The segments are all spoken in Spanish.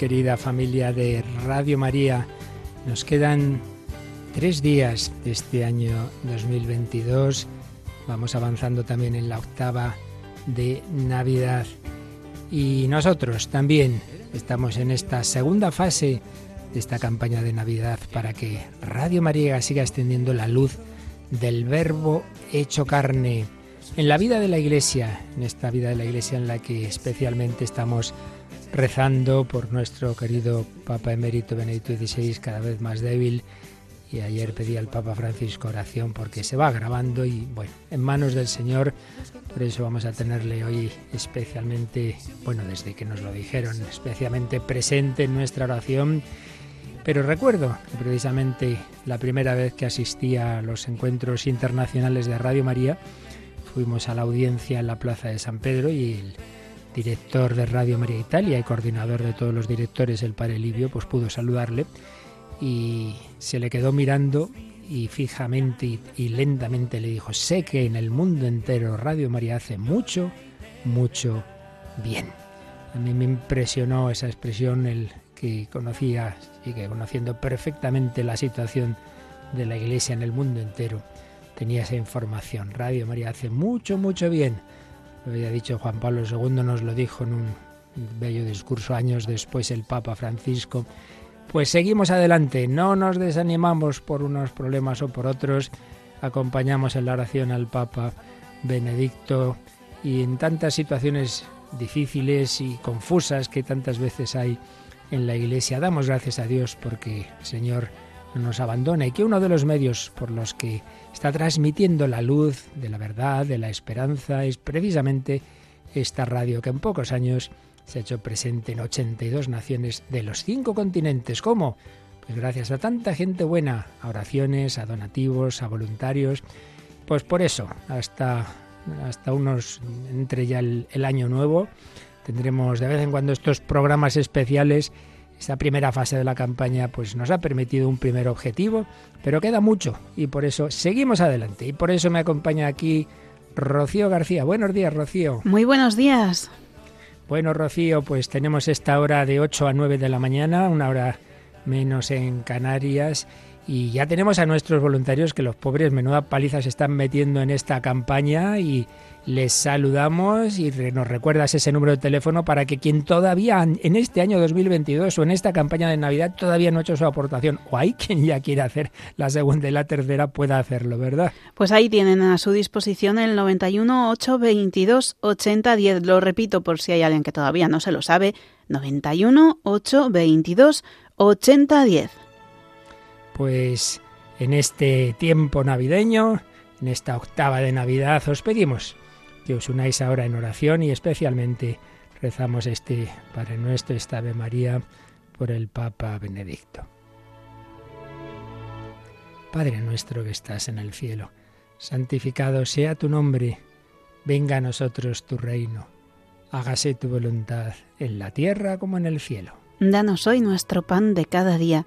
querida familia de Radio María. Nos quedan tres días de este año 2022. Vamos avanzando también en la octava de Navidad. Y nosotros también estamos en esta segunda fase de esta campaña de Navidad para que Radio María siga extendiendo la luz del verbo hecho carne en la vida de la Iglesia, en esta vida de la Iglesia en la que especialmente estamos rezando por nuestro querido Papa Emérito Benedicto XVI, cada vez más débil. Y ayer pedí al Papa Francisco oración porque se va grabando y bueno, en manos del Señor. Por eso vamos a tenerle hoy especialmente, bueno, desde que nos lo dijeron, especialmente presente en nuestra oración. Pero recuerdo que precisamente la primera vez que asistí a los encuentros internacionales de Radio María, fuimos a la audiencia en la Plaza de San Pedro y el director de Radio María Italia y coordinador de todos los directores, el padre Livio, pues pudo saludarle y se le quedó mirando y fijamente y, lentamente le dijo, sé que en el mundo entero Radio María hace mucho, mucho bien. A mí me impresionó esa expresión, el que conocía, sigue conociendo perfectamente la situación de la Iglesia en el mundo entero, tenía esa información. Radio María hace mucho, mucho bien. Lo había dicho Juan Pablo II, nos lo dijo en un bello discurso años después el Papa Francisco. Pues seguimos adelante, no nos desanimamos por unos problemas o por otros, acompañamos en la oración al Papa Benedicto y en tantas situaciones difíciles y confusas que tantas veces hay en la Iglesia, damos gracias a Dios porque el Señor no nos abandona y que uno de los medios por los que está transmitiendo la luz de la verdad, de la esperanza, es precisamente esta radio que en pocos años se ha hecho presente en 82 naciones de los cinco continentes. ¿Cómo? Pues gracias a tanta gente buena, a oraciones, a donativos, a voluntarios. Pues por eso, hasta, hasta unos, entre ya el, el año nuevo, tendremos de vez en cuando estos programas especiales. Esta primera fase de la campaña pues nos ha permitido un primer objetivo, pero queda mucho y por eso seguimos adelante. Y por eso me acompaña aquí Rocío García. Buenos días, Rocío. Muy buenos días. Bueno, Rocío, pues tenemos esta hora de 8 a 9 de la mañana, una hora menos en Canarias. Y ya tenemos a nuestros voluntarios que los pobres menuda paliza se están metiendo en esta campaña y les saludamos y nos recuerdas ese número de teléfono para que quien todavía en este año 2022 o en esta campaña de Navidad todavía no ha hecho su aportación o hay quien ya quiere hacer la segunda y la tercera pueda hacerlo, ¿verdad? Pues ahí tienen a su disposición el 91 822 8010. Lo repito por si hay alguien que todavía no se lo sabe. 91 822 8010. Pues en este tiempo navideño, en esta octava de Navidad, os pedimos que os unáis ahora en oración y especialmente rezamos este Padre Nuestro, esta Ave María, por el Papa Benedicto. Padre nuestro que estás en el cielo, santificado sea tu nombre, venga a nosotros tu reino, hágase tu voluntad en la tierra como en el cielo. Danos hoy nuestro pan de cada día,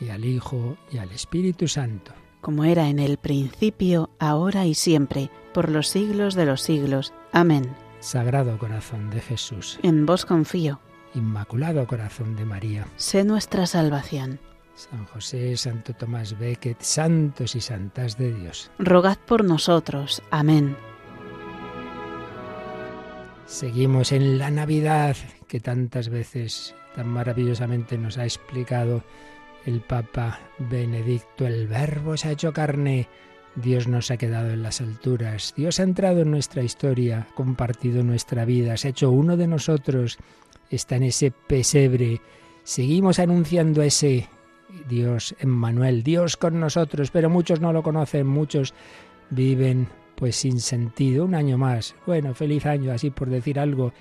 y al Hijo, y al Espíritu Santo. Como era en el principio, ahora y siempre, por los siglos de los siglos. Amén. Sagrado corazón de Jesús. En vos confío. Inmaculado corazón de María. Sé nuestra salvación. San José, Santo Tomás Becket, santos y santas de Dios. Rogad por nosotros. Amén. Seguimos en la Navidad que tantas veces tan maravillosamente nos ha explicado el Papa Benedicto. El Verbo se ha hecho carne. Dios nos ha quedado en las alturas. Dios ha entrado en nuestra historia, compartido nuestra vida, se ha hecho uno de nosotros. Está en ese pesebre. Seguimos anunciando ese Dios Emmanuel, Dios con nosotros, pero muchos no lo conocen, muchos viven pues sin sentido, un año más. Bueno, feliz año, así por decir algo.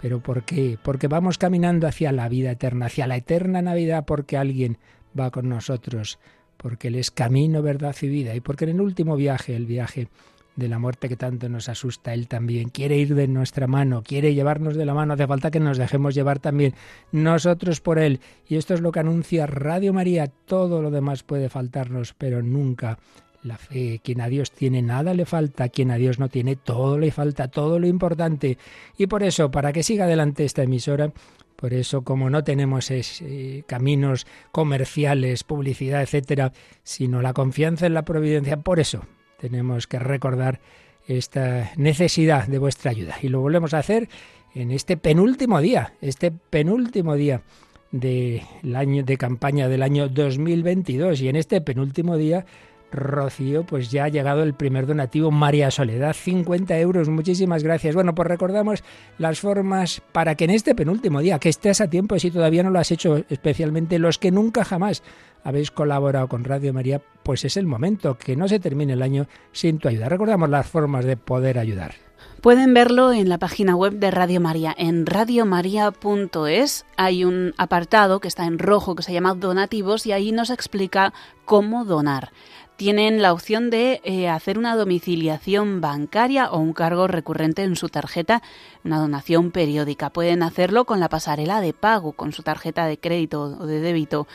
¿Pero por qué? Porque vamos caminando hacia la vida eterna, hacia la eterna Navidad, porque alguien va con nosotros, porque Él es camino, verdad y vida, y porque en el último viaje, el viaje de la muerte que tanto nos asusta, Él también quiere ir de nuestra mano, quiere llevarnos de la mano, hace falta que nos dejemos llevar también nosotros por Él. Y esto es lo que anuncia Radio María, todo lo demás puede faltarnos, pero nunca la fe. Quien a Dios tiene nada le falta, quien a Dios no tiene todo le falta, todo lo importante. Y por eso, para que siga adelante esta emisora, por eso, como no tenemos eh, caminos comerciales, publicidad, etcétera, sino la confianza en la providencia, por eso tenemos que recordar esta necesidad de vuestra ayuda. Y lo volvemos a hacer en este penúltimo día, este penúltimo día del año de campaña del año 2022 y en este penúltimo día Rocío, pues ya ha llegado el primer donativo, María Soledad, 50 euros, muchísimas gracias. Bueno, pues recordamos las formas para que en este penúltimo día, que estés a tiempo si todavía no lo has hecho, especialmente los que nunca jamás habéis colaborado con Radio María, pues es el momento, que no se termine el año sin tu ayuda. Recordamos las formas de poder ayudar. Pueden verlo en la página web de Radio María. En radiomaria.es hay un apartado que está en rojo que se llama Donativos y ahí nos explica cómo donar tienen la opción de eh, hacer una domiciliación bancaria o un cargo recurrente en su tarjeta, una donación periódica. Pueden hacerlo con la pasarela de pago, con su tarjeta de crédito o de débito,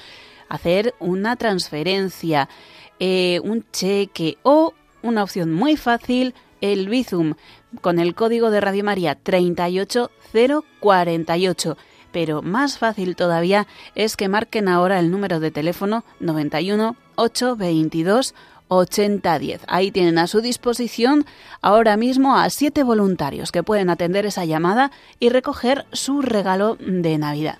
hacer una transferencia, eh, un cheque o una opción muy fácil, el Bizum, con el código de Radio María 38048 pero más fácil todavía es que marquen ahora el número de teléfono 91 822 8010. Ahí tienen a su disposición ahora mismo a siete voluntarios que pueden atender esa llamada y recoger su regalo de Navidad.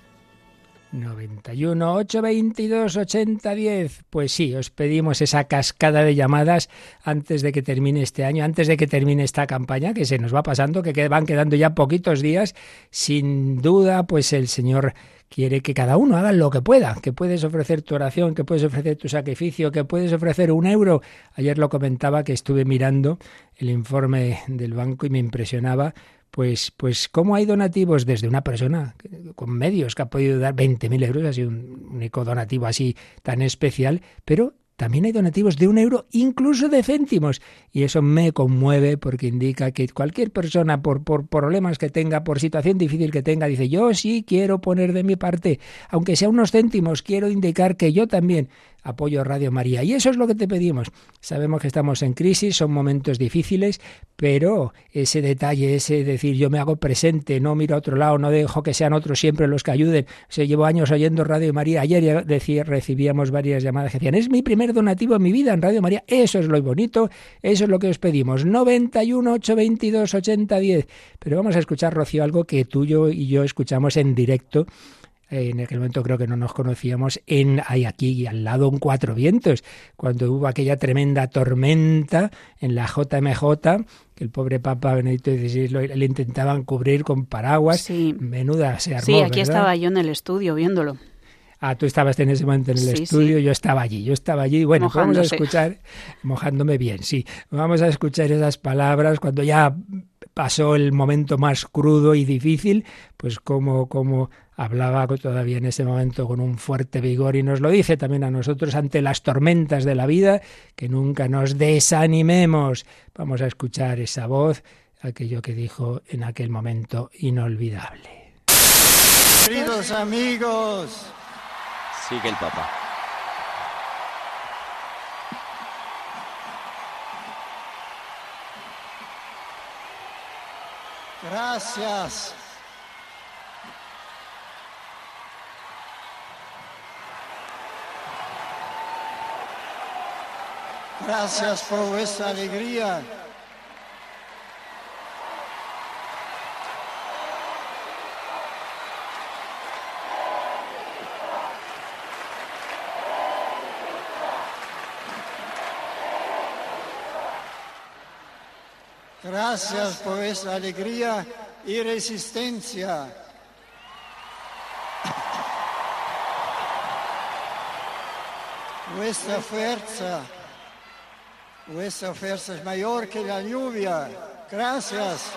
91 822 8010. Pues sí, os pedimos esa cascada de llamadas antes de que termine este año, antes de que termine esta campaña, que se nos va pasando, que van quedando ya poquitos días. Sin duda, pues el Señor quiere que cada uno haga lo que pueda, que puedes ofrecer tu oración, que puedes ofrecer tu sacrificio, que puedes ofrecer un euro. Ayer lo comentaba que estuve mirando el informe del banco y me impresionaba pues, pues cómo hay donativos desde una persona con medios que ha podido dar 20.000 euros, así un único donativo así tan especial, pero también hay donativos de un euro, incluso de céntimos. Y eso me conmueve porque indica que cualquier persona, por, por problemas que tenga, por situación difícil que tenga, dice, yo sí quiero poner de mi parte, aunque sea unos céntimos, quiero indicar que yo también apoyo Radio María. Y eso es lo que te pedimos. Sabemos que estamos en crisis, son momentos difíciles, pero ese detalle, ese decir yo me hago presente, no miro a otro lado, no dejo que sean otros siempre los que ayuden. Se llevo años oyendo Radio María. Ayer decía, recibíamos varias llamadas que decían, es mi primer donativo en mi vida en Radio María. Eso es lo bonito, eso es lo que os pedimos. 91 822 8010. Pero vamos a escuchar, Rocío, algo que tú yo y yo escuchamos en directo en aquel momento creo que no nos conocíamos, en hay aquí al lado en Cuatro Vientos, cuando hubo aquella tremenda tormenta en la JMJ, que el pobre Papa Benedicto XVI le intentaban cubrir con paraguas. Sí. Menuda se armó. Sí, aquí estaba yo en el estudio viéndolo. Ah, tú estabas en ese momento en el estudio, yo estaba allí, yo estaba allí. Bueno, vamos a escuchar, mojándome bien, sí. Vamos a escuchar esas palabras cuando ya pasó el momento más crudo y difícil, pues como, como hablaba todavía en ese momento con un fuerte vigor y nos lo dice también a nosotros ante las tormentas de la vida, que nunca nos desanimemos. Vamos a escuchar esa voz, aquello que dijo en aquel momento inolvidable. Queridos amigos, sigue el Papa. Gracias. Gracias por vuestra alegría. Gracias por vuestra alegría y resistencia. Vuestra fuerza, vuestra fuerza es mayor que la lluvia. Gracias.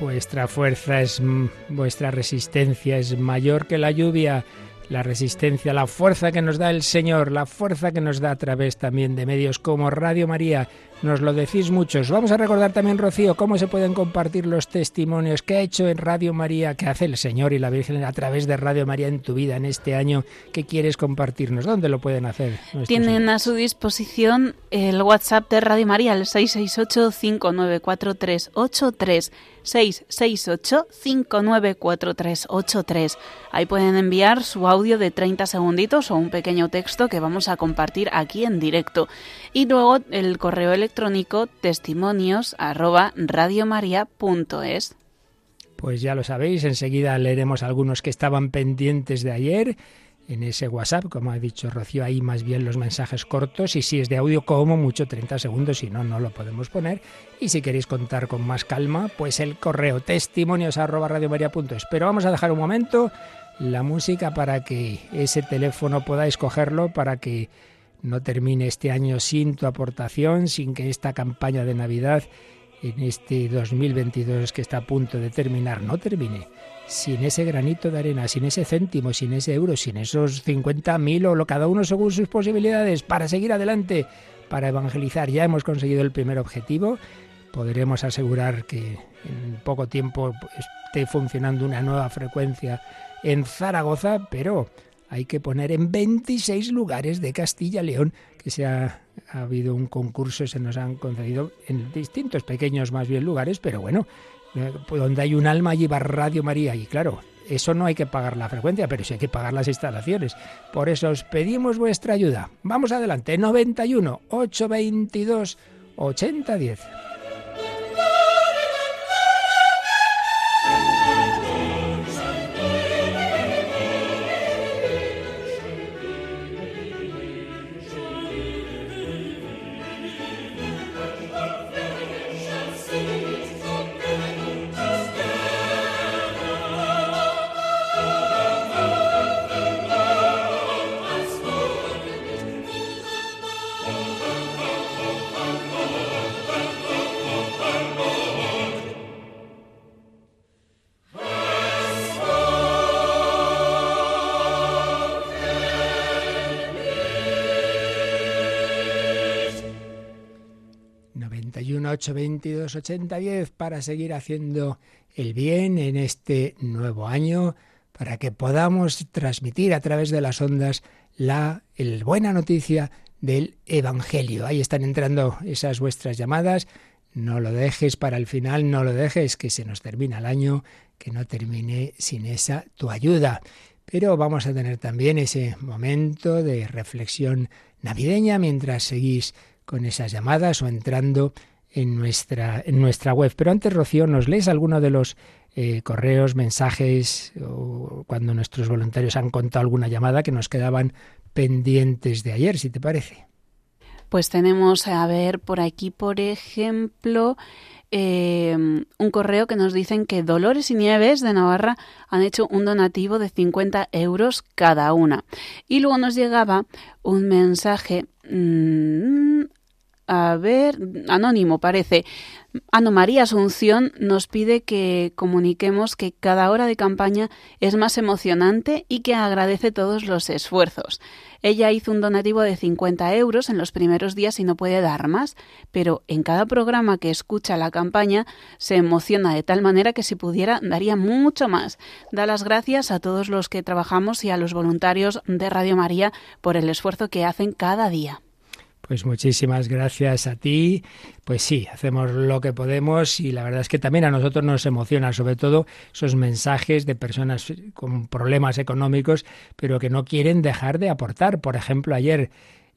Vuestra fuerza es vuestra resistencia es mayor que la lluvia la resistencia, la fuerza que nos da el Señor, la fuerza que nos da a través también de medios como Radio María. Nos lo decís muchos. Vamos a recordar también, Rocío, cómo se pueden compartir los testimonios que ha hecho en Radio María, que hace el Señor y la Virgen a través de Radio María en tu vida en este año que quieres compartirnos. ¿Dónde lo pueden hacer? Tienen a su disposición el WhatsApp de Radio María, el 668 594383 668-594383. Ahí pueden enviar su audio de 30 segunditos o un pequeño texto que vamos a compartir aquí en directo. Y luego el correo electrónico testimonios arroba. Pues ya lo sabéis, enseguida leeremos algunos que estaban pendientes de ayer en ese WhatsApp, como ha dicho Rocío, ahí más bien los mensajes cortos y si es de audio como mucho 30 segundos, si no, no lo podemos poner. Y si queréis contar con más calma, pues el correo testimonios arroba Pero vamos a dejar un momento la música para que ese teléfono podáis cogerlo, para que no termine este año sin tu aportación, sin que esta campaña de Navidad en este 2022 que está a punto de terminar no termine sin ese granito de arena, sin ese céntimo, sin ese euro, sin esos 50.000 o lo cada uno según sus posibilidades para seguir adelante, para evangelizar. Ya hemos conseguido el primer objetivo. Podremos asegurar que en poco tiempo esté funcionando una nueva frecuencia en Zaragoza, pero hay que poner en 26 lugares de Castilla León que se ha, ha habido un concurso, se nos han concedido en distintos pequeños más bien lugares, pero bueno, eh, donde hay un alma allí va Radio María y claro, eso no hay que pagar la frecuencia, pero sí hay que pagar las instalaciones. Por eso os pedimos vuestra ayuda. Vamos adelante, 91 822 8010. 822 8010 para seguir haciendo el bien en este nuevo año, para que podamos transmitir a través de las ondas la el buena noticia del Evangelio. Ahí están entrando esas vuestras llamadas. No lo dejes para el final, no lo dejes que se nos termina el año, que no termine sin esa tu ayuda. Pero vamos a tener también ese momento de reflexión navideña mientras seguís con esas llamadas o entrando en nuestra, en nuestra web. Pero antes, Rocío, ¿nos lees alguno de los eh, correos, mensajes, o cuando nuestros voluntarios han contado alguna llamada que nos quedaban pendientes de ayer, si te parece? Pues tenemos, a ver, por aquí, por ejemplo, eh, un correo que nos dicen que Dolores y Nieves de Navarra han hecho un donativo de 50 euros cada una. Y luego nos llegaba un mensaje mmm, a ver, anónimo parece. Ana María Asunción nos pide que comuniquemos que cada hora de campaña es más emocionante y que agradece todos los esfuerzos. Ella hizo un donativo de 50 euros en los primeros días y no puede dar más, pero en cada programa que escucha la campaña se emociona de tal manera que si pudiera daría mucho más. Da las gracias a todos los que trabajamos y a los voluntarios de Radio María por el esfuerzo que hacen cada día. Pues muchísimas gracias a ti. Pues sí, hacemos lo que podemos y la verdad es que también a nosotros nos emociona, sobre todo esos mensajes de personas con problemas económicos, pero que no quieren dejar de aportar. Por ejemplo, ayer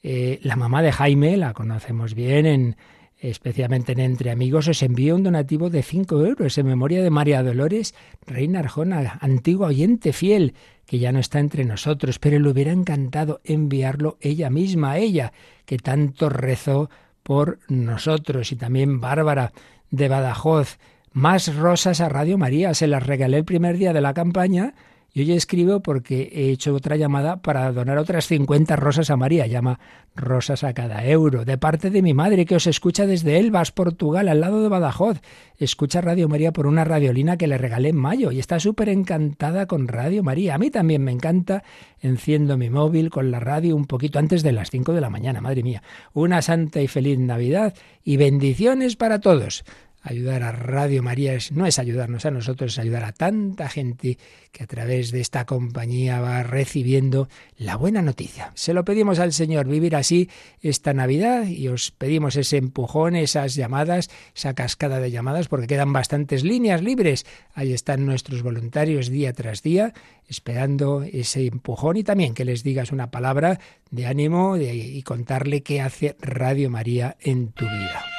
eh, la mamá de Jaime, la conocemos bien en especialmente en Entre Amigos, os envío un donativo de 5 euros en memoria de María Dolores Reina Arjona, antigua oyente fiel, que ya no está entre nosotros, pero le hubiera encantado enviarlo ella misma, a ella, que tanto rezó por nosotros. Y también Bárbara de Badajoz, más rosas a Radio María, se las regalé el primer día de la campaña yo ya escribo porque he hecho otra llamada para donar otras 50 rosas a María. Llama rosas a cada euro. De parte de mi madre, que os escucha desde Elvas, Portugal, al lado de Badajoz. Escucha Radio María por una radiolina que le regalé en mayo y está súper encantada con Radio María. A mí también me encanta. Enciendo mi móvil con la radio un poquito antes de las 5 de la mañana. Madre mía. Una santa y feliz Navidad y bendiciones para todos ayudar a Radio María no es ayudarnos a nosotros, es ayudar a tanta gente que a través de esta compañía va recibiendo la buena noticia. Se lo pedimos al Señor, vivir así esta Navidad y os pedimos ese empujón, esas llamadas, esa cascada de llamadas, porque quedan bastantes líneas libres. Ahí están nuestros voluntarios día tras día esperando ese empujón y también que les digas una palabra de ánimo y contarle qué hace Radio María en tu vida.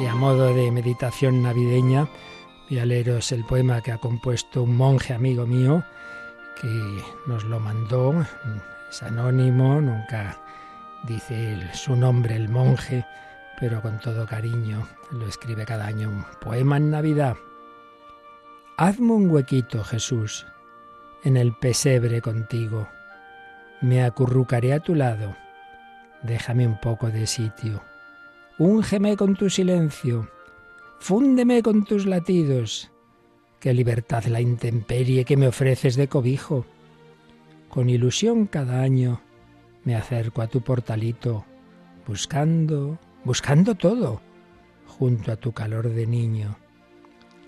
Y a modo de meditación navideña, voy a leeros el poema que ha compuesto un monje amigo mío, que nos lo mandó, es anónimo, nunca dice su nombre el monje, pero con todo cariño lo escribe cada año un poema en Navidad. Hazme un huequito, Jesús, en el pesebre contigo. Me acurrucaré a tu lado. Déjame un poco de sitio Úngeme con tu silencio, fúndeme con tus latidos. Qué libertad la intemperie que me ofreces de cobijo. Con ilusión cada año me acerco a tu portalito, buscando, buscando todo, junto a tu calor de niño.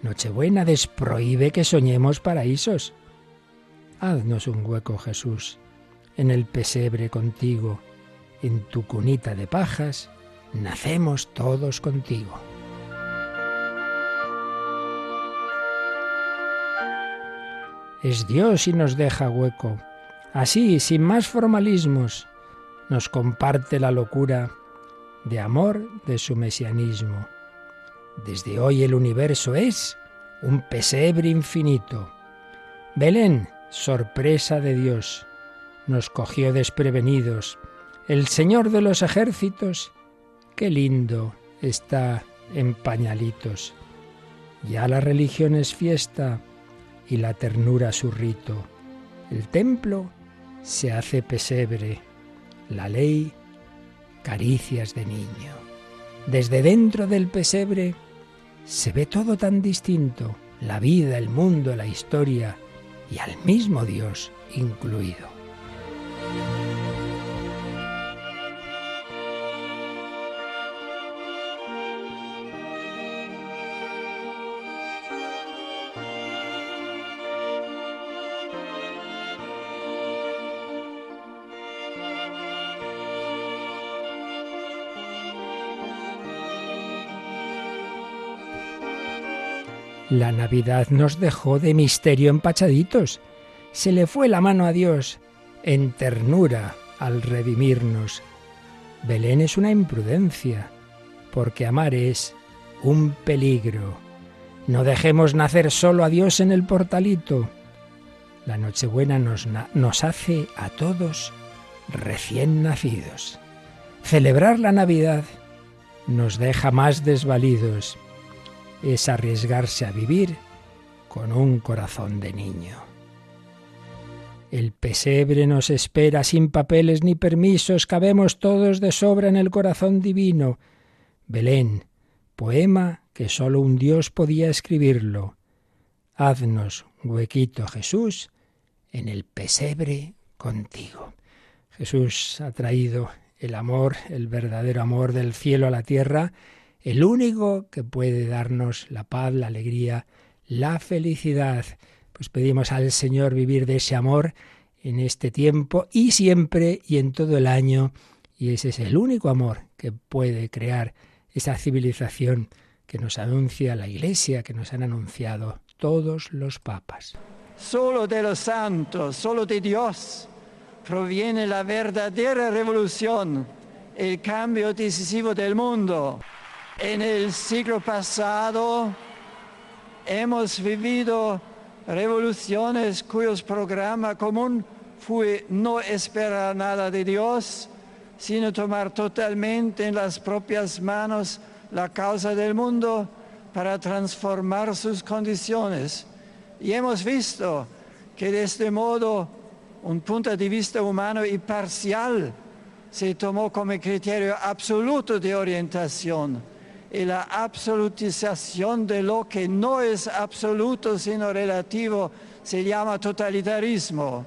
Nochebuena desprohíbe que soñemos paraísos. Haznos un hueco, Jesús, en el pesebre contigo, en tu cunita de pajas, nacemos todos contigo. Es Dios y nos deja hueco. Así, sin más formalismos, nos comparte la locura de amor de su mesianismo. Desde hoy el universo es un pesebre infinito. Belén, sorpresa de Dios, nos cogió desprevenidos. El Señor de los ejércitos Qué lindo está en pañalitos. Ya la religión es fiesta y la ternura su rito. El templo se hace pesebre, la ley caricias de niño. Desde dentro del pesebre se ve todo tan distinto, la vida, el mundo, la historia y al mismo Dios incluido. La Navidad nos dejó de misterio empachaditos. Se le fue la mano a Dios en ternura al redimirnos. Belén es una imprudencia, porque amar es un peligro. No dejemos nacer solo a Dios en el portalito. La Nochebuena nos, nos hace a todos recién nacidos. Celebrar la Navidad nos deja más desvalidos es arriesgarse a vivir con un corazón de niño. El pesebre nos espera sin papeles ni permisos, cabemos todos de sobra en el corazón divino. Belén, poema que sólo un Dios podía escribirlo. Haznos huequito, Jesús, en el pesebre contigo. Jesús ha traído el amor, el verdadero amor del cielo a la tierra, el único que puede darnos la paz, la alegría, la felicidad. Pues pedimos al Señor vivir de ese amor en este tiempo y siempre y en todo el año. Y ese es el único amor que puede crear esa civilización que nos anuncia la Iglesia, que nos han anunciado todos los papas. Solo de los santos, solo de Dios proviene la verdadera revolución, el cambio decisivo del mundo. En el siglo pasado hemos vivido revoluciones cuyos programa común fue no esperar nada de Dios, sino tomar totalmente en las propias manos la causa del mundo para transformar sus condiciones. Y hemos visto que de este modo un punto de vista humano y parcial se tomó como criterio absoluto de orientación y la absolutización de lo que no es absoluto sino relativo se llama totalitarismo.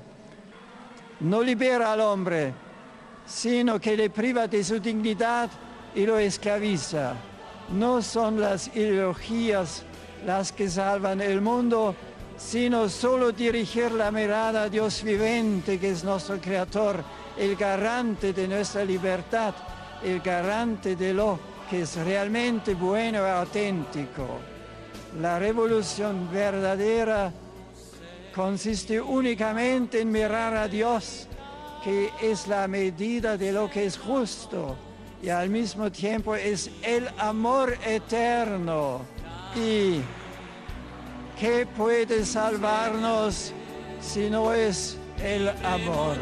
No libera al hombre, sino que le priva de su dignidad y lo esclaviza. No son las ideologías las que salvan el mundo, sino solo dirigir la mirada a Dios vivente, que es nuestro Creador, el garante de nuestra libertad, el garante de lo que es realmente bueno y auténtico. La revolución verdadera consiste únicamente en mirar a Dios, que es la medida de lo que es justo y al mismo tiempo es el amor eterno. ¿Y qué puede salvarnos si no es el amor?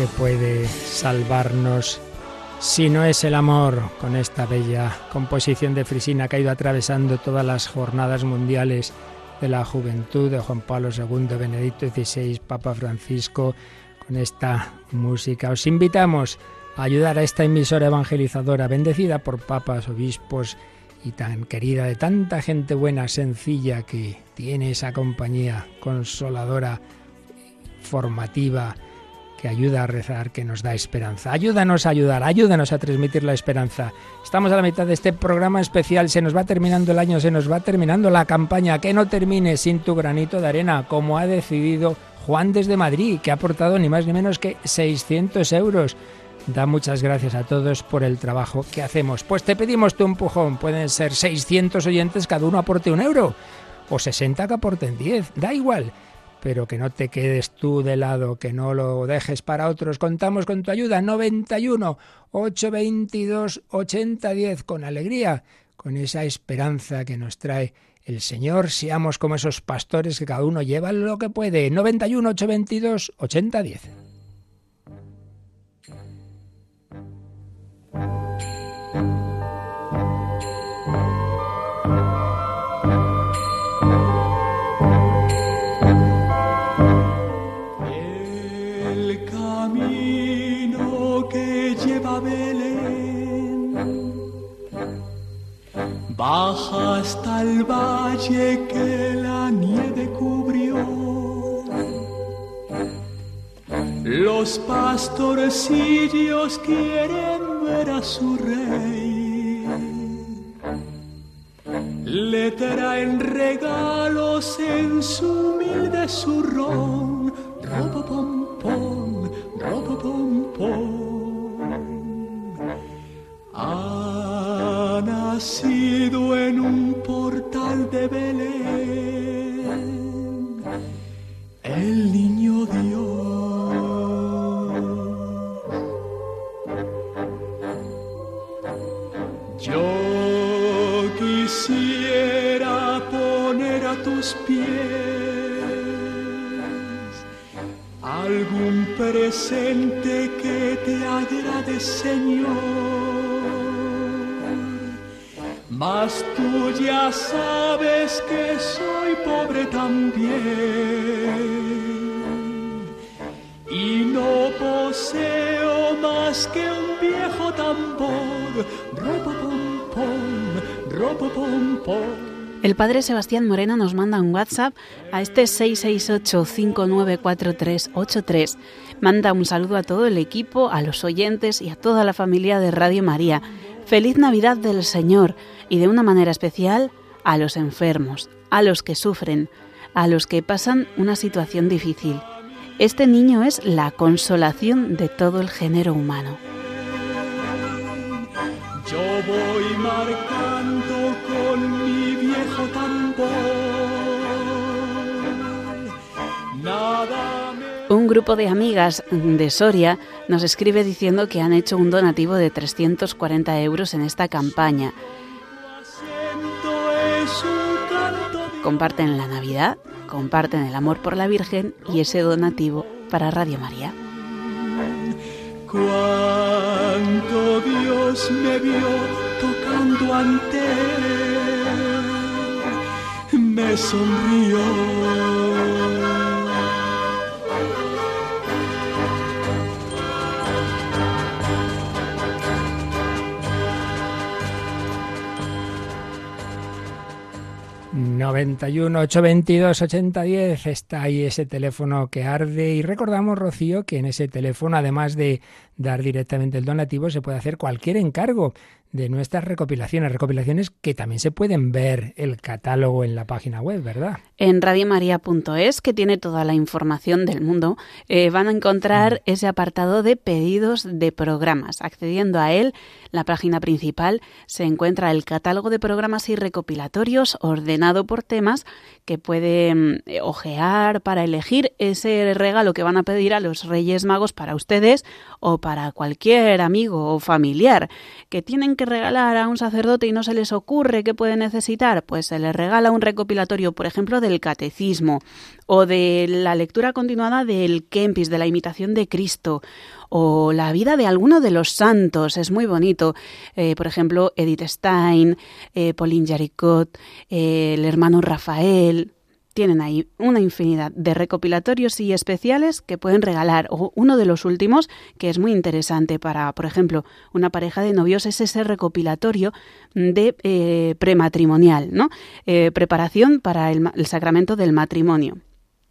¿Qué puede salvarnos si no es el amor, con esta bella composición de Frisina que ha ido atravesando todas las jornadas mundiales de la juventud de Juan Pablo II, Benedicto XVI, Papa Francisco, con esta música. Os invitamos a ayudar a esta emisora evangelizadora, bendecida por papas, obispos y tan querida de tanta gente buena, sencilla, que tiene esa compañía consoladora, formativa, que ayuda a rezar, que nos da esperanza. Ayúdanos a ayudar, ayúdanos a transmitir la esperanza. Estamos a la mitad de este programa especial, se nos va terminando el año, se nos va terminando la campaña, que no termine sin tu granito de arena, como ha decidido Juan desde Madrid, que ha aportado ni más ni menos que 600 euros. Da muchas gracias a todos por el trabajo que hacemos. Pues te pedimos tu empujón, pueden ser 600 oyentes, cada uno aporte un euro, o 60 que aporten 10, da igual pero que no te quedes tú de lado, que no lo dejes para otros. Contamos con tu ayuda 91 822 8010 con alegría, con esa esperanza que nos trae el Señor, seamos como esos pastores que cada uno lleva lo que puede. 91 822 8010. Baja hasta el valle que la nieve cubrió. Los pastorcillos quieren ver a su rey. Le traen regalos en su humilde zurrón. Robo pompón, robo pompón. Señor. Mas tú ya sabes que soy pobre también. Y no poseo más que un viejo tambor, ropa pom pom, ropa pom pom. El padre Sebastián Moreno nos manda un WhatsApp a este 668-594383. Manda un saludo a todo el equipo, a los oyentes y a toda la familia de Radio María. Feliz Navidad del Señor y de una manera especial a los enfermos, a los que sufren, a los que pasan una situación difícil. Este niño es la consolación de todo el género humano. Yo voy marcando con mi Un grupo de amigas de Soria nos escribe diciendo que han hecho un donativo de 340 euros en esta campaña. Comparten la Navidad, comparten el amor por la Virgen y ese donativo para Radio María. Cuánto Dios me vio tocando ante me sonrió. 91 822 8010 está ahí ese teléfono que arde. Y recordamos Rocío que en ese teléfono además de dar directamente el donativo se puede hacer cualquier encargo de nuestras recopilaciones, recopilaciones que también se pueden ver el catálogo en la página web, ¿verdad? En radiomaria.es, que tiene toda la información del mundo, eh, van a encontrar ese apartado de pedidos de programas. Accediendo a él, la página principal se encuentra el catálogo de programas y recopilatorios ordenado por temas que pueden eh, ojear para elegir ese regalo que van a pedir a los Reyes Magos para ustedes o para cualquier amigo o familiar. Que tienen que regalar a un sacerdote y no se les ocurre qué puede necesitar, pues se les regala un recopilatorio, por ejemplo, del catecismo o de la lectura continuada del Kempis, de la imitación de Cristo o la vida de alguno de los santos. Es muy bonito. Eh, por ejemplo, Edith Stein, eh, Pauline Jaricot, eh, el hermano Rafael. Tienen ahí una infinidad de recopilatorios y especiales que pueden regalar. O uno de los últimos, que es muy interesante para, por ejemplo, una pareja de novios, es ese recopilatorio de prematrimonial, ¿no? Preparación para el, el sacramento del matrimonio.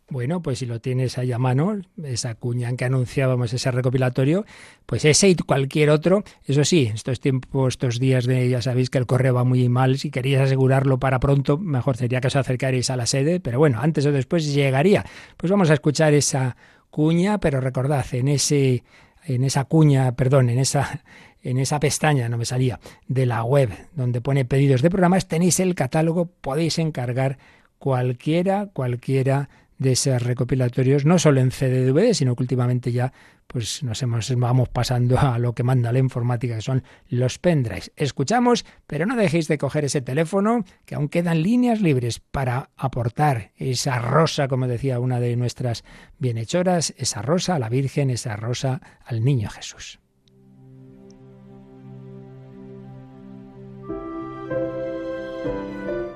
Bueno, pues si lo tienes ahí a mano, esa cuña en que anunciábamos ese recopilatorio, pues ese y cualquier otro, eso sí, estos tiempos, estos días de, ya sabéis que el correo va muy mal, si queríais asegurarlo para pronto, mejor sería que os acercarais a la sede, pero bueno, antes o después llegaría. Pues vamos a escuchar esa cuña, pero recordad, en ese, en esa cuña, perdón, en esa en esa pestaña, no me salía, de la web donde pone pedidos de programas, tenéis el catálogo, podéis encargar cualquiera, cualquiera de esos recopilatorios, no solo en CD-DVD, sino que últimamente ya pues nos hemos, vamos pasando a lo que manda la informática, que son los pendrives. Escuchamos, pero no dejéis de coger ese teléfono, que aún quedan líneas libres para aportar esa rosa, como decía una de nuestras bienhechoras, esa rosa a la Virgen, esa rosa al Niño Jesús.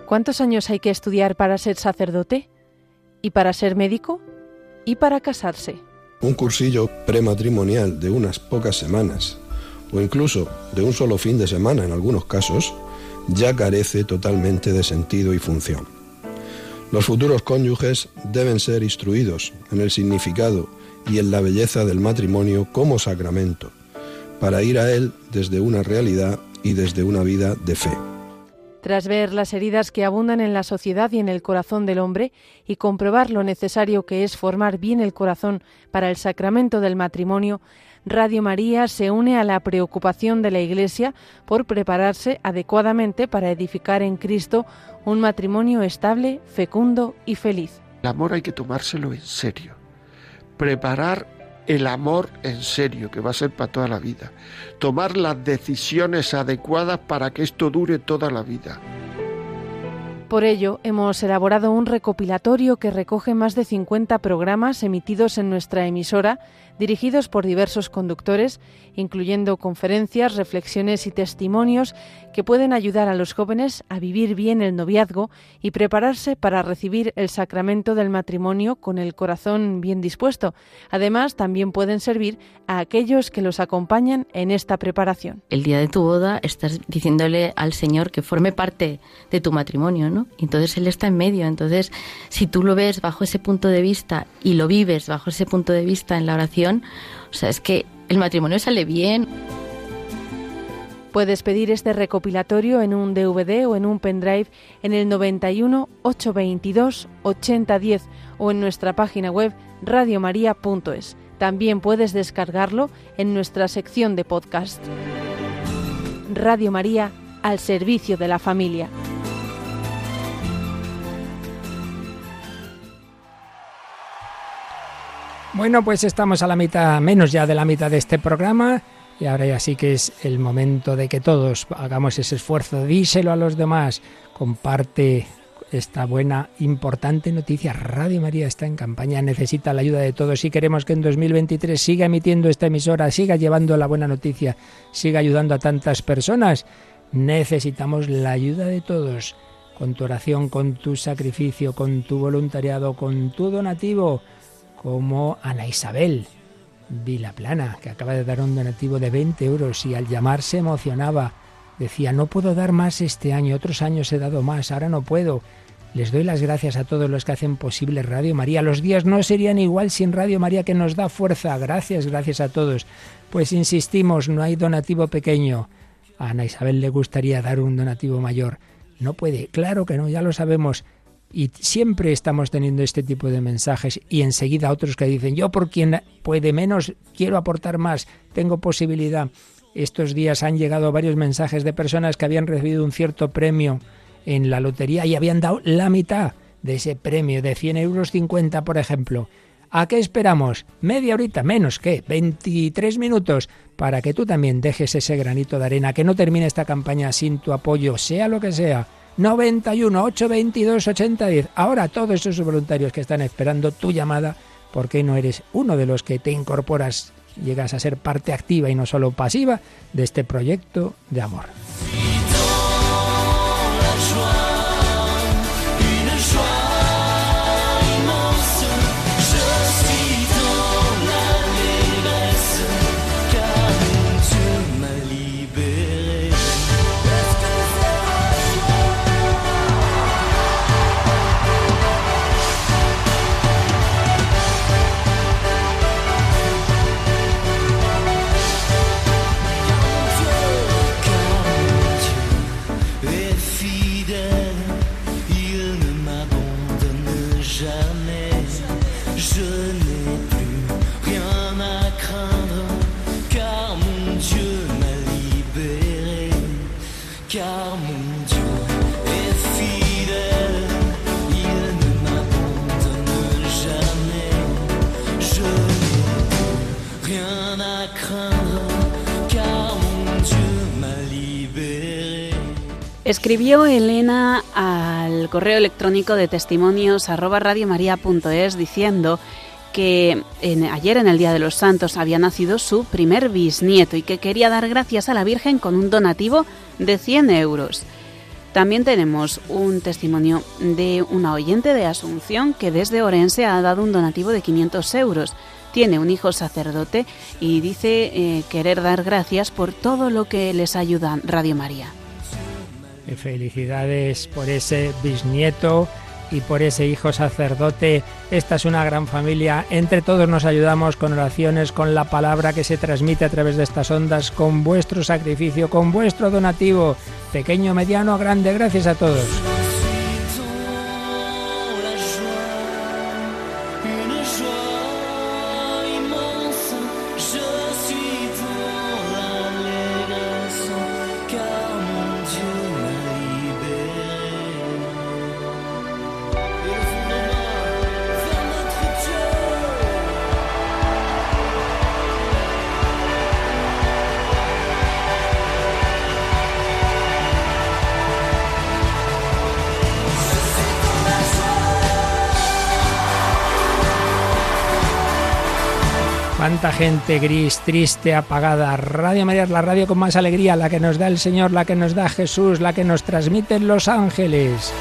¿Cuántos años hay que estudiar para ser sacerdote? ¿Y para ser médico? ¿Y para casarse? Un cursillo prematrimonial de unas pocas semanas, o incluso de un solo fin de semana en algunos casos, ya carece totalmente de sentido y función. Los futuros cónyuges deben ser instruidos en el significado y en la belleza del matrimonio como sacramento, para ir a él desde una realidad y desde una vida de fe. Tras ver las heridas que abundan en la sociedad y en el corazón del hombre y comprobar lo necesario que es formar bien el corazón para el sacramento del matrimonio, Radio María se une a la preocupación de la Iglesia por prepararse adecuadamente para edificar en Cristo un matrimonio estable, fecundo y feliz. El amor hay que tomárselo en serio. Preparar el amor en serio, que va a ser para toda la vida. Tomar las decisiones adecuadas para que esto dure toda la vida. Por ello, hemos elaborado un recopilatorio que recoge más de 50 programas emitidos en nuestra emisora, dirigidos por diversos conductores, incluyendo conferencias, reflexiones y testimonios que pueden ayudar a los jóvenes a vivir bien el noviazgo y prepararse para recibir el sacramento del matrimonio con el corazón bien dispuesto. Además, también pueden servir a aquellos que los acompañan en esta preparación. El día de tu boda estás diciéndole al Señor que forme parte de tu matrimonio, ¿no? Entonces Él está en medio. Entonces, si tú lo ves bajo ese punto de vista y lo vives bajo ese punto de vista en la oración, o sea, es que el matrimonio sale bien. Puedes pedir este recopilatorio en un DVD o en un pendrive en el 91 822 8010 o en nuestra página web radiomaria.es. También puedes descargarlo en nuestra sección de podcast. Radio María al servicio de la familia. Bueno, pues estamos a la mitad, menos ya de la mitad de este programa. Y ahora ya sí que es el momento de que todos hagamos ese esfuerzo. Díselo a los demás. Comparte esta buena, importante noticia. Radio María está en campaña, necesita la ayuda de todos. Si queremos que en 2023 siga emitiendo esta emisora, siga llevando la buena noticia, siga ayudando a tantas personas, necesitamos la ayuda de todos. Con tu oración, con tu sacrificio, con tu voluntariado, con tu donativo como Ana Isabel Vilaplana, que acaba de dar un donativo de 20 euros y al llamar se emocionaba. Decía, no puedo dar más este año, otros años he dado más, ahora no puedo. Les doy las gracias a todos los que hacen posible Radio María. Los días no serían igual sin Radio María que nos da fuerza. Gracias, gracias a todos. Pues insistimos, no hay donativo pequeño. A Ana Isabel le gustaría dar un donativo mayor. No puede, claro que no, ya lo sabemos. Y siempre estamos teniendo este tipo de mensajes y enseguida otros que dicen, yo por quien puede menos, quiero aportar más, tengo posibilidad. Estos días han llegado varios mensajes de personas que habían recibido un cierto premio en la lotería y habían dado la mitad de ese premio de 100 euros 50, por ejemplo. ¿A qué esperamos? Media horita, menos que 23 minutos, para que tú también dejes ese granito de arena, que no termine esta campaña sin tu apoyo, sea lo que sea. 91 822 8010. Ahora todos esos voluntarios que están esperando tu llamada, ¿por qué no eres uno de los que te incorporas, llegas a ser parte activa y no solo pasiva de este proyecto de amor? Escribió Elena al correo electrónico de testimonios arroba radiomaria.es diciendo que ayer en el Día de los Santos había nacido su primer bisnieto y que quería dar gracias a la Virgen con un donativo de 100 euros. También tenemos un testimonio de una oyente de Asunción que desde Orense ha dado un donativo de 500 euros. Tiene un hijo sacerdote y dice eh, querer dar gracias por todo lo que les ayuda Radio María. Felicidades por ese bisnieto y por ese hijo sacerdote. Esta es una gran familia. Entre todos nos ayudamos con oraciones, con la palabra que se transmite a través de estas ondas, con vuestro sacrificio, con vuestro donativo, pequeño, mediano, grande. Gracias a todos. Cuánta gente gris, triste, apagada. Radio María la radio con más alegría, la que nos da el Señor, la que nos da Jesús, la que nos transmiten los ángeles.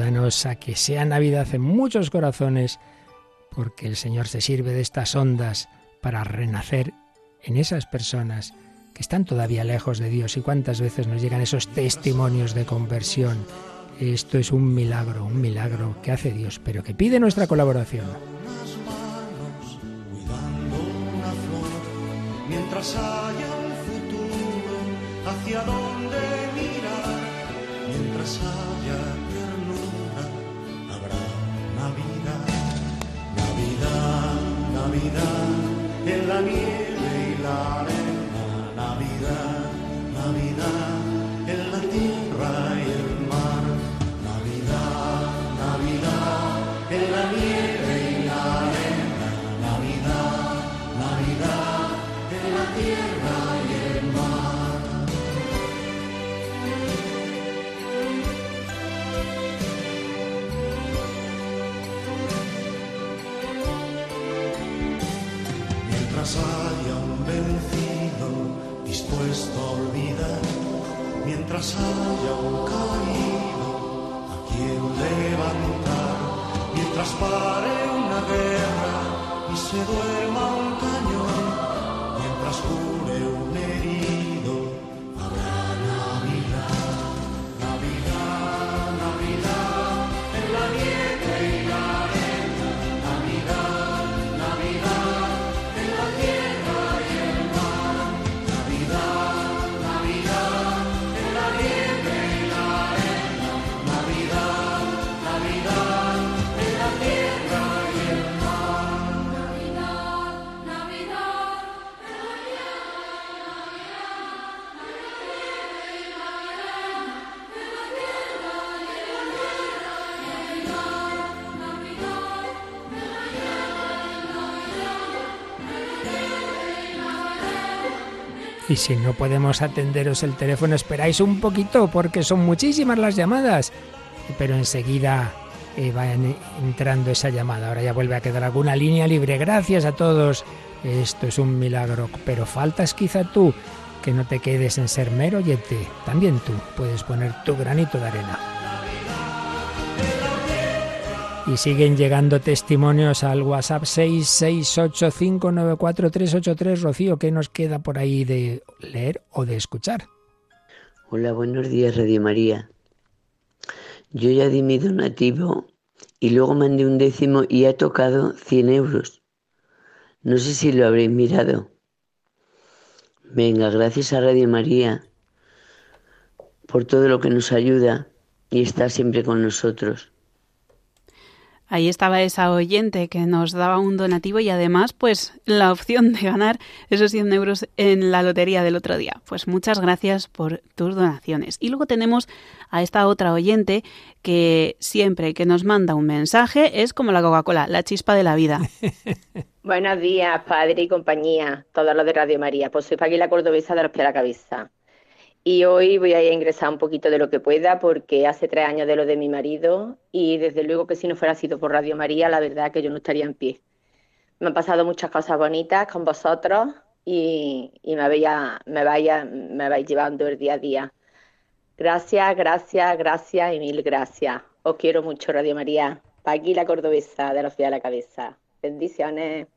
A que sea Navidad en muchos corazones, porque el Señor se sirve de estas ondas para renacer en esas personas que están todavía lejos de Dios. Y cuántas veces nos llegan esos testimonios de conversión. Esto es un milagro, un milagro que hace Dios, pero que pide nuestra colaboración. Navidad, en la nieve y la arena, haya un caído a quien levantar, mientras pare una guerra y se duerma Y si no podemos atenderos el teléfono, esperáis un poquito porque son muchísimas las llamadas. Pero enseguida eh, va en- entrando esa llamada. Ahora ya vuelve a quedar alguna línea libre. Gracias a todos. Esto es un milagro. Pero faltas quizá tú que no te quedes en ser mero oyente. También tú puedes poner tu granito de arena. Y siguen llegando testimonios al WhatsApp 668594383. Rocío, ¿qué nos queda por ahí de leer o de escuchar? Hola, buenos días, Radio María. Yo ya di mi donativo y luego mandé un décimo y ha tocado 100 euros. No sé si lo habréis mirado. Venga, gracias a Radio María por todo lo que nos ayuda y está siempre con nosotros. Ahí estaba esa oyente que nos daba un donativo y además, pues, la opción de ganar esos 100 euros en la lotería del otro día. Pues muchas gracias por tus donaciones. Y luego tenemos a esta otra oyente que siempre que nos manda un mensaje es como la Coca-Cola, la chispa de la vida. Buenos días, padre y compañía, todos los de Radio María. Pues soy Paqui la Cordobesa de los a la cabeza. Y hoy voy a ingresar un poquito de lo que pueda porque hace tres años de lo de mi marido y desde luego que si no fuera sido por Radio María, la verdad que yo no estaría en pie. Me han pasado muchas cosas bonitas con vosotros y, y me, vaya, me, vaya, me vais llevando el día a día. Gracias, gracias, gracias y mil gracias. Os quiero mucho, Radio María. Paqui la cordobesa de la ciudad de la cabeza. Bendiciones.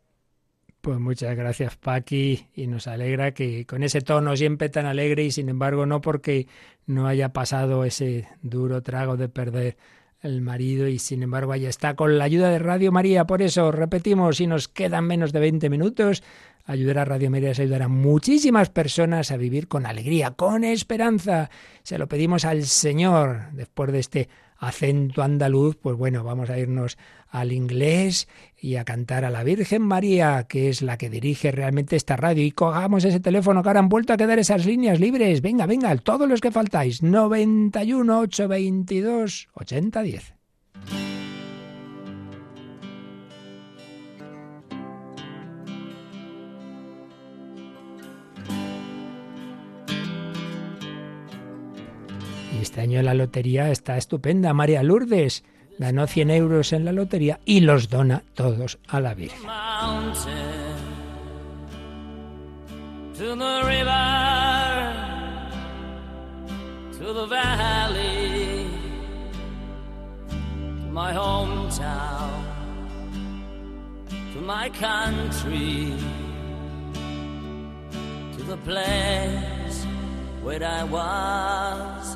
Pues muchas gracias, Paqui, y nos alegra que con ese tono siempre tan alegre y sin embargo no porque no haya pasado ese duro trago de perder el marido y sin embargo ahí está con la ayuda de Radio María. Por eso repetimos, si nos quedan menos de 20 minutos, ayudar a Radio María es ayudar a muchísimas personas a vivir con alegría, con esperanza. Se lo pedimos al Señor después de este acento andaluz, pues bueno, vamos a irnos al inglés y a cantar a la Virgen María, que es la que dirige realmente esta radio. Y cojamos ese teléfono que ahora han vuelto a quedar esas líneas libres. Venga, venga, todos los que faltáis. 91 822 8010. Este año la lotería está estupenda. María Lourdes ganó 100 euros en la lotería y los dona todos a la Virgen. The place where I was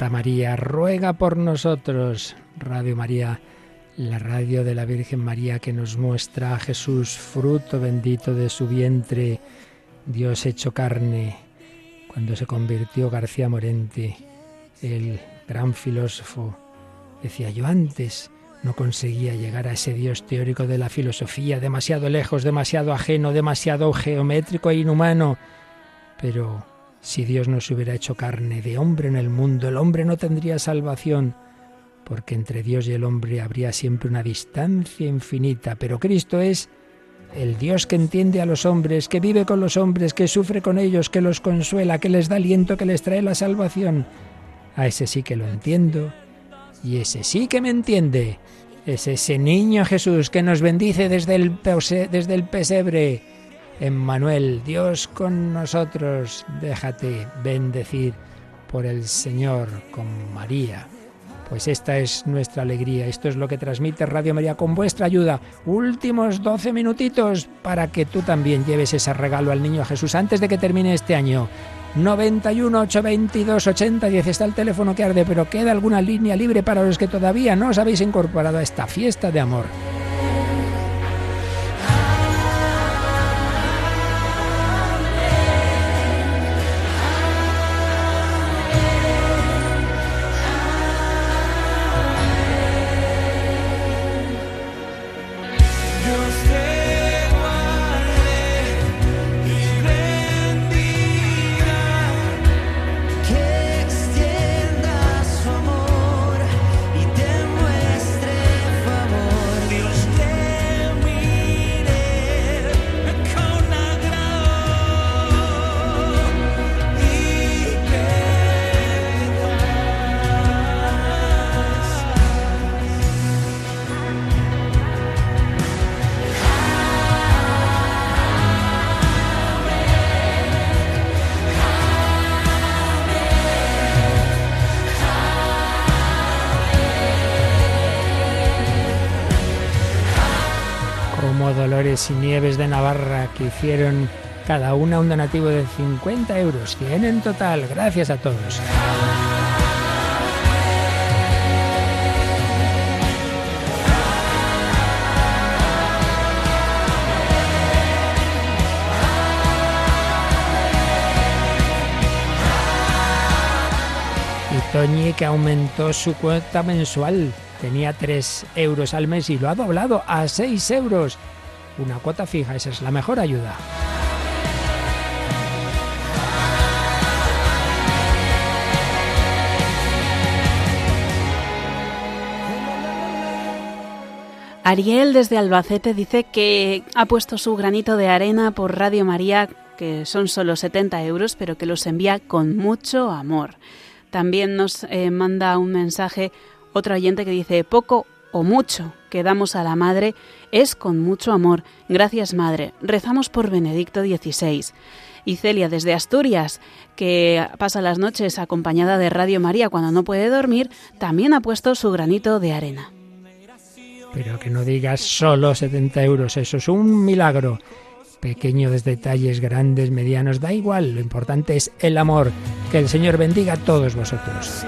Santa María, ruega por nosotros. Radio María, la radio de la Virgen María que nos muestra a Jesús, fruto bendito de su vientre, Dios hecho carne. Cuando se convirtió García Morente, el gran filósofo, decía yo antes no conseguía llegar a ese Dios teórico de la filosofía, demasiado lejos, demasiado ajeno, demasiado geométrico e inhumano. Pero si Dios no se hubiera hecho carne de hombre en el mundo, el hombre no tendría salvación, porque entre Dios y el hombre habría siempre una distancia infinita. Pero Cristo es el Dios que entiende a los hombres, que vive con los hombres, que sufre con ellos, que los consuela, que les da aliento, que les trae la salvación. A ese sí que lo entiendo Y ese sí que me entiende. Es ese niño Jesús que nos bendice desde el, desde el pesebre. Emmanuel, Dios con nosotros, déjate bendecir por el Señor con María. Pues esta es nuestra alegría, esto es lo que transmite Radio María con vuestra ayuda. Últimos 12 minutitos para que tú también lleves ese regalo al niño Jesús antes de que termine este año. 91 822 8010 está el teléfono que arde, pero queda alguna línea libre para los que todavía no os habéis incorporado a esta fiesta de amor. Dolores y Nieves de Navarra, que hicieron cada una un donativo de 50 euros, 100 en total. Gracias a todos. Y Toñi que aumentó su cuota mensual. Tenía 3 euros al mes y lo ha doblado a 6 euros. Una cuota fija, esa es la mejor ayuda. Ariel desde Albacete dice que ha puesto su granito de arena por Radio María, que son solo 70 euros, pero que los envía con mucho amor. También nos eh, manda un mensaje otro oyente que dice, poco o mucho que damos a la Madre es con mucho amor. Gracias Madre. Rezamos por Benedicto XVI. Y Celia desde Asturias, que pasa las noches acompañada de Radio María cuando no puede dormir, también ha puesto su granito de arena. Pero que no digas solo 70 euros, eso es un milagro. Pequeños detalles, grandes, medianos, da igual, lo importante es el amor. Que el Señor bendiga a todos vosotros.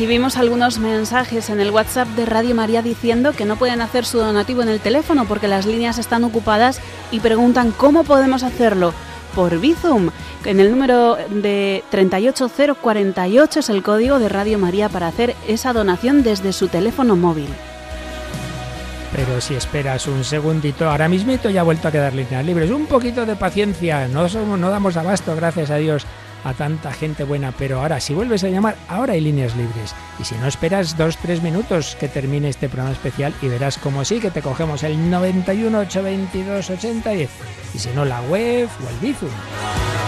Recibimos algunos mensajes en el WhatsApp de Radio María diciendo que no pueden hacer su donativo en el teléfono porque las líneas están ocupadas y preguntan cómo podemos hacerlo. Por Bizum, en el número de 38048 es el código de Radio María para hacer esa donación desde su teléfono móvil. Pero si esperas un segundito, ahora mismito ya ha vuelto a quedar líneas libres. Un poquito de paciencia, no, somos, no damos abasto, gracias a Dios, a tanta gente buena. Pero ahora, si vuelves a llamar, ahora hay líneas libres. Y si no esperas dos, tres minutos que termine este programa especial y verás como sí que te cogemos el 91 822 8010. Y si no, la web o el Bizum.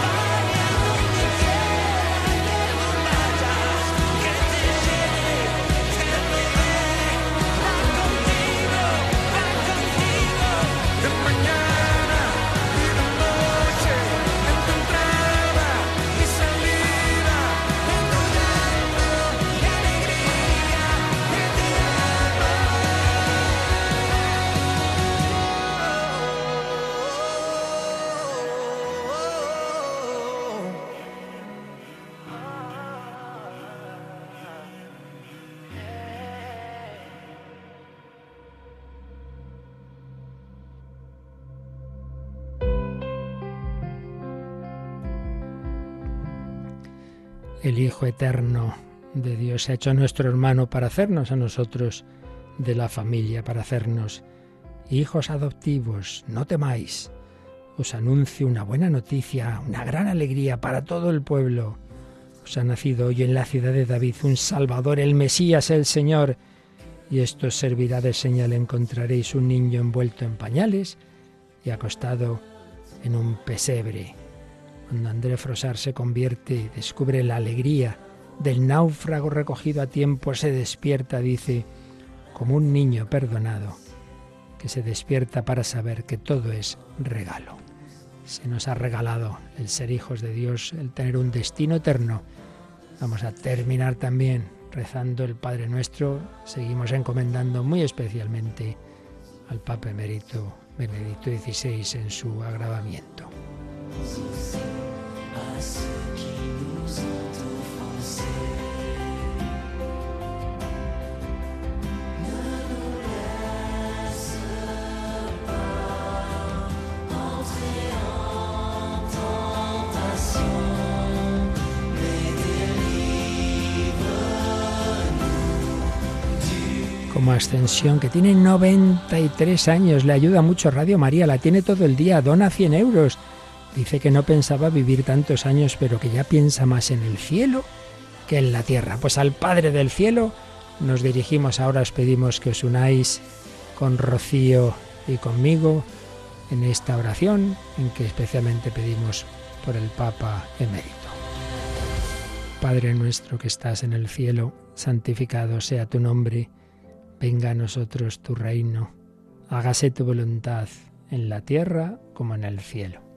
Eterno de Dios se ha hecho nuestro hermano para hacernos a nosotros de la familia, para hacernos hijos adoptivos. No temáis. Os anuncio una buena noticia, una gran alegría para todo el pueblo. Os ha nacido hoy en la ciudad de David un Salvador, el Mesías, el Señor. Y esto servirá de señal. Encontraréis un niño envuelto en pañales y acostado en un pesebre. Cuando André Frosar se convierte descubre la alegría del náufrago recogido a tiempo, se despierta, dice, como un niño perdonado, que se despierta para saber que todo es regalo. Se nos ha regalado el ser hijos de Dios, el tener un destino eterno. Vamos a terminar también rezando el Padre Nuestro. Seguimos encomendando muy especialmente al Papa Emérito Benedicto XVI en su agravamiento. Como Ascensión, que tiene 93 años, le ayuda mucho Radio María, la tiene todo el día, dona 100 euros. Dice que no pensaba vivir tantos años, pero que ya piensa más en el cielo que en la tierra. Pues al Padre del Cielo nos dirigimos ahora, os pedimos que os unáis con Rocío y conmigo en esta oración, en que especialmente pedimos por el Papa emérito. Padre nuestro que estás en el cielo, santificado sea tu nombre Venga a nosotros tu reino, hágase tu voluntad en la tierra como en el cielo.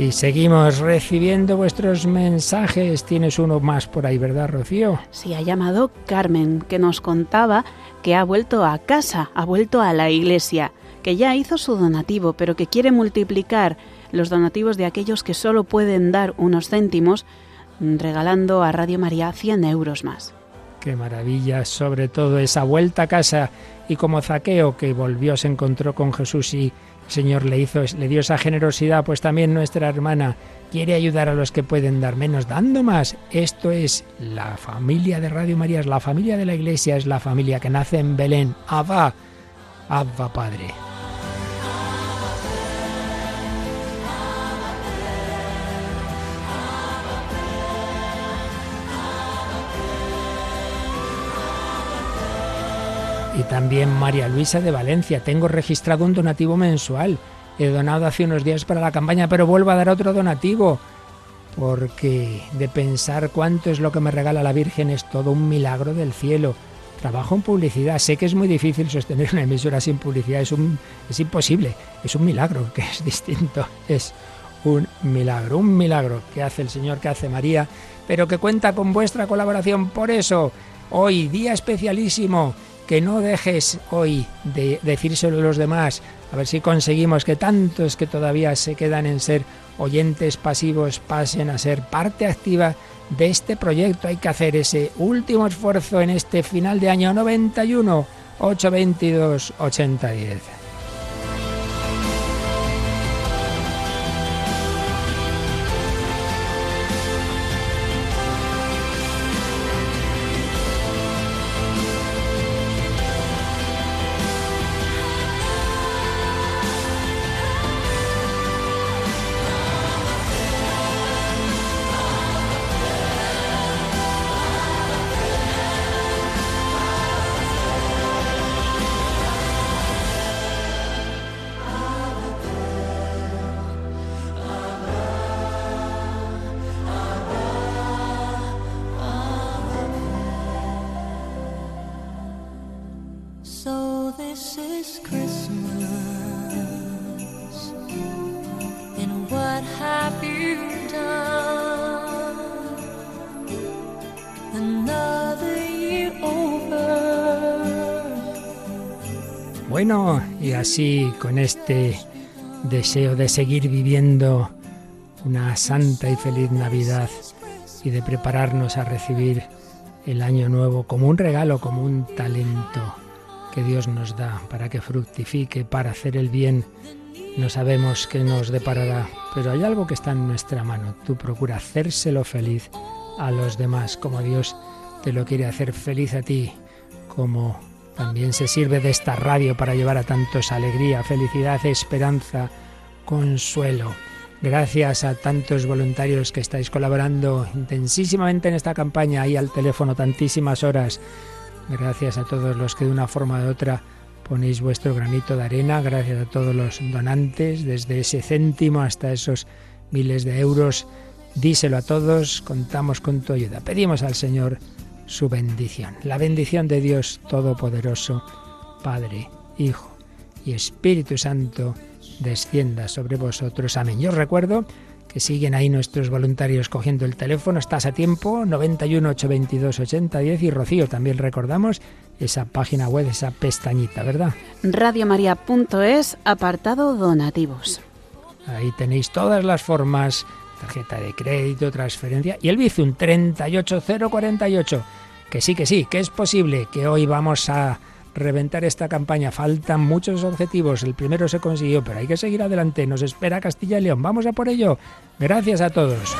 Y seguimos recibiendo vuestros mensajes. Tienes uno más por ahí, ¿verdad, Rocío? Sí, ha llamado Carmen, que nos contaba que ha vuelto a casa, ha vuelto a la iglesia, que ya hizo su donativo, pero que quiere multiplicar los donativos de aquellos que solo pueden dar unos céntimos, regalando a Radio María 100 euros más. Qué maravilla, sobre todo esa vuelta a casa y como Zaqueo que volvió, se encontró con Jesús y Señor le hizo, le dio esa generosidad, pues también nuestra hermana quiere ayudar a los que pueden dar menos, dando más. Esto es la familia de Radio María, es la familia de la Iglesia, es la familia que nace en Belén. Abba, Abba Padre. Y también María Luisa de Valencia. Tengo registrado un donativo mensual. He donado hace unos días para la campaña, pero vuelvo a dar otro donativo. Porque de pensar cuánto es lo que me regala la Virgen es todo un milagro del cielo. Trabajo en publicidad. Sé que es muy difícil sostener una emisora sin publicidad. Es, un, es imposible. Es un milagro, que es distinto. Es un milagro. Un milagro que hace el Señor, que hace María, pero que cuenta con vuestra colaboración. Por eso, hoy, día especialísimo que no dejes hoy de decírselo a los demás, a ver si conseguimos que tantos que todavía se quedan en ser oyentes pasivos pasen a ser parte activa de este proyecto. Hay que hacer ese último esfuerzo en este final de año 91, 822 8010. Y así con este deseo de seguir viviendo una santa y feliz Navidad y de prepararnos a recibir el año nuevo como un regalo, como un talento que Dios nos da para que fructifique, para hacer el bien. No sabemos qué nos deparará, pero hay algo que está en nuestra mano. Tú procura hacérselo feliz a los demás, como Dios te lo quiere hacer feliz a ti, como también se sirve de esta radio para llevar a tantos alegría, felicidad, esperanza, consuelo. Gracias a tantos voluntarios que estáis colaborando intensísimamente en esta campaña, ahí al teléfono tantísimas horas. Gracias a todos los que de una forma u otra ponéis vuestro granito de arena. Gracias a todos los donantes, desde ese céntimo hasta esos miles de euros. Díselo a todos, contamos con tu ayuda. Pedimos al Señor su bendición. La bendición de Dios Todopoderoso, Padre, Hijo y Espíritu Santo, descienda sobre vosotros. Amén. Yo os recuerdo que siguen ahí nuestros voluntarios cogiendo el teléfono. Estás a tiempo, 91 822 8010 y Rocío, también recordamos esa página web, esa pestañita, ¿verdad? radiomaria.es, apartado donativos. Ahí tenéis todas las formas, tarjeta de crédito, transferencia y el Bizum 38048. Que sí, que sí, que es posible que hoy vamos a reventar esta campaña. Faltan muchos objetivos. El primero se consiguió, pero hay que seguir adelante. Nos espera Castilla y León. Vamos a por ello. Gracias a todos.